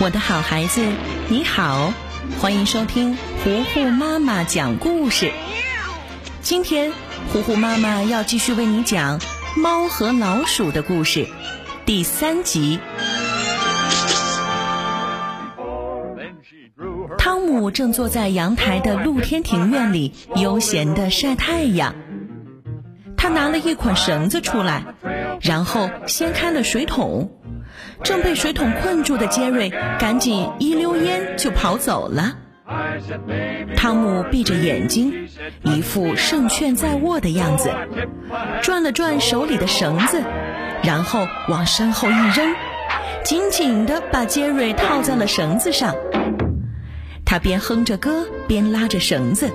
我的好孩子，你好，欢迎收听糊糊妈妈讲故事。今天，糊糊妈妈要继续为你讲《猫和老鼠的故事》第三集。汤姆正坐在阳台的露天庭院里，悠闲地晒太阳。他拿了一捆绳子出来，然后掀开了水桶。正被水桶困住的杰瑞赶紧一溜烟就跑走了。汤姆闭着眼睛，一副胜券在握的样子，转了转手里的绳子，然后往身后一扔，紧紧地把杰瑞套在了绳子上。他边哼着歌，边拉着绳子。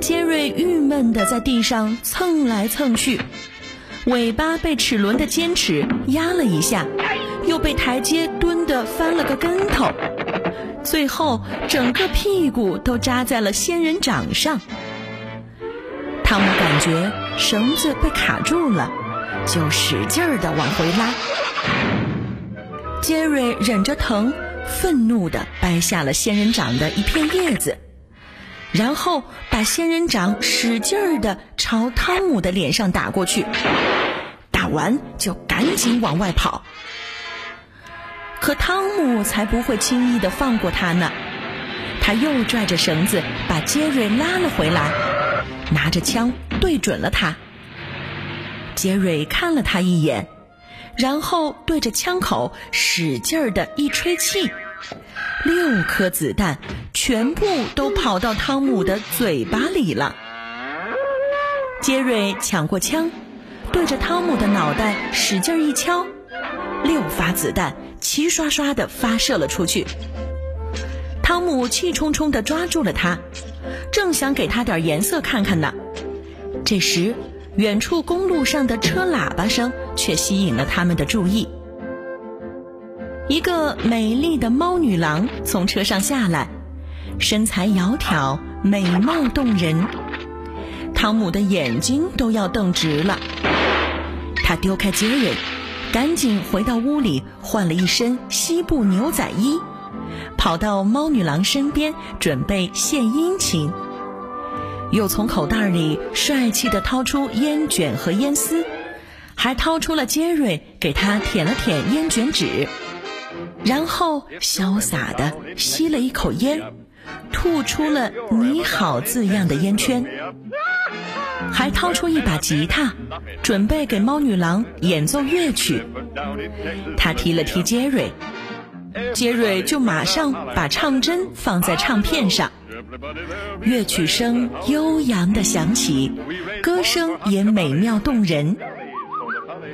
杰瑞郁闷地在地上蹭来蹭去，尾巴被齿轮的尖齿压了一下。又被台阶蹲得翻了个跟头，最后整个屁股都扎在了仙人掌上。汤姆感觉绳子被卡住了，就使劲儿地往回拉。杰瑞忍着疼，愤怒地掰下了仙人掌的一片叶子，然后把仙人掌使劲儿地朝汤姆的脸上打过去。打完就赶紧往外跑。汤姆才不会轻易的放过他呢，他又拽着绳子把杰瑞拉了回来，拿着枪对准了他。杰瑞看了他一眼，然后对着枪口使劲儿的一吹气，六颗子弹全部都跑到汤姆的嘴巴里了。杰瑞抢过枪，对着汤姆的脑袋使劲一敲，六发子弹。齐刷刷地发射了出去。汤姆气冲冲地抓住了他，正想给他点颜色看看呢。这时，远处公路上的车喇叭声却吸引了他们的注意。一个美丽的猫女郎从车上下来，身材窈窕，美貌动人。汤姆的眼睛都要瞪直了。他丢开杰瑞。赶紧回到屋里，换了一身西部牛仔衣，跑到猫女郎身边，准备献殷勤。又从口袋里帅气地掏出烟卷和烟丝，还掏出了杰瑞，给他舔了舔烟卷纸，然后潇洒地吸了一口烟，吐出了“你好”字样的烟圈。还掏出一把吉他，准备给猫女郎演奏乐曲。他提了提杰瑞，杰瑞就马上把唱针放在唱片上。乐曲声悠扬的响起，歌声也美妙动人。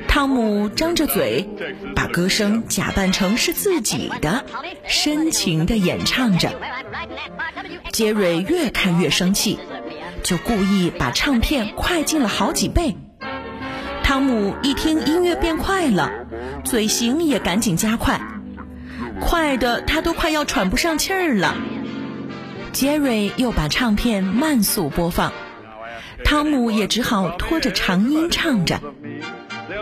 汤姆张着嘴，把歌声假扮成是自己的，深情的演唱着。杰瑞越看越生气。就故意把唱片快进了好几倍。汤姆一听音乐变快了，嘴型也赶紧加快，快的他都快要喘不上气儿了。杰瑞又把唱片慢速播放，汤姆也只好拖着长音唱着。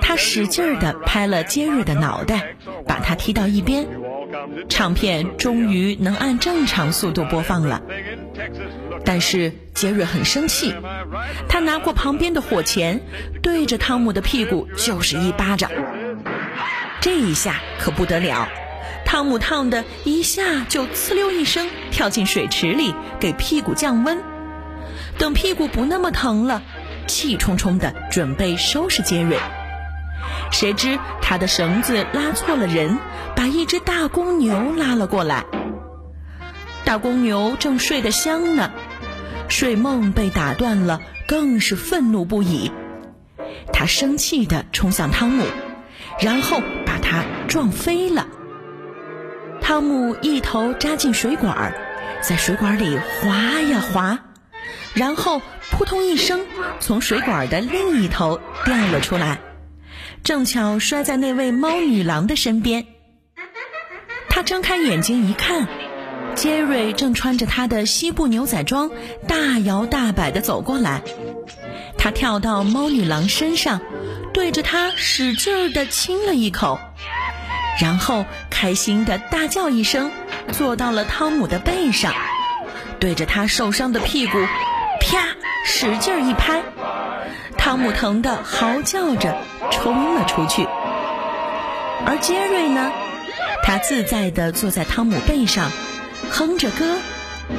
他使劲儿地拍了杰瑞的脑袋，把他踢到一边。唱片终于能按正常速度播放了。但是杰瑞很生气，他拿过旁边的火钳，对着汤姆的屁股就是一巴掌。这一下可不得了，汤姆烫的一下就呲溜一声跳进水池里，给屁股降温。等屁股不那么疼了，气冲冲的准备收拾杰瑞，谁知他的绳子拉错了人，把一只大公牛拉了过来。大公牛正睡得香呢。睡梦被打断了，更是愤怒不已。他生气地冲向汤姆，然后把他撞飞了。汤姆一头扎进水管，在水管里滑呀滑，然后扑通一声从水管的另一头掉了出来，正巧摔在那位猫女郎的身边。他睁开眼睛一看。杰瑞正穿着他的西部牛仔装，大摇大摆地走过来。他跳到猫女郎身上，对着她使劲地亲了一口，然后开心的大叫一声，坐到了汤姆的背上，对着他受伤的屁股，啪，使劲一拍，汤姆疼得嚎叫着冲了出去。而杰瑞呢，他自在的坐在汤姆背上，哼着歌，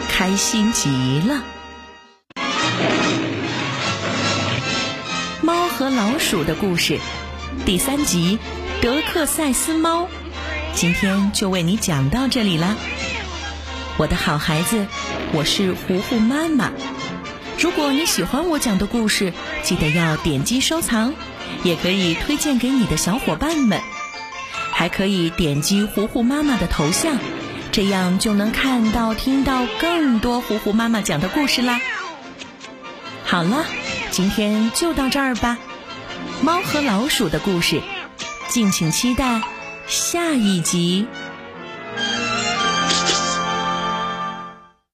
开心极了。猫和老鼠的故事，第三集《德克赛斯猫》，今天就为你讲到这里啦。我的好孩子，我是糊糊妈妈。如果你喜欢我讲的故事，记得要点击收藏，也可以推荐给你的小伙伴们，还可以点击糊糊妈妈的头像，这样就能看到、听到更多糊糊妈妈讲的故事啦。好了。今天就到这儿吧，猫和老鼠的故事，敬请期待下一集。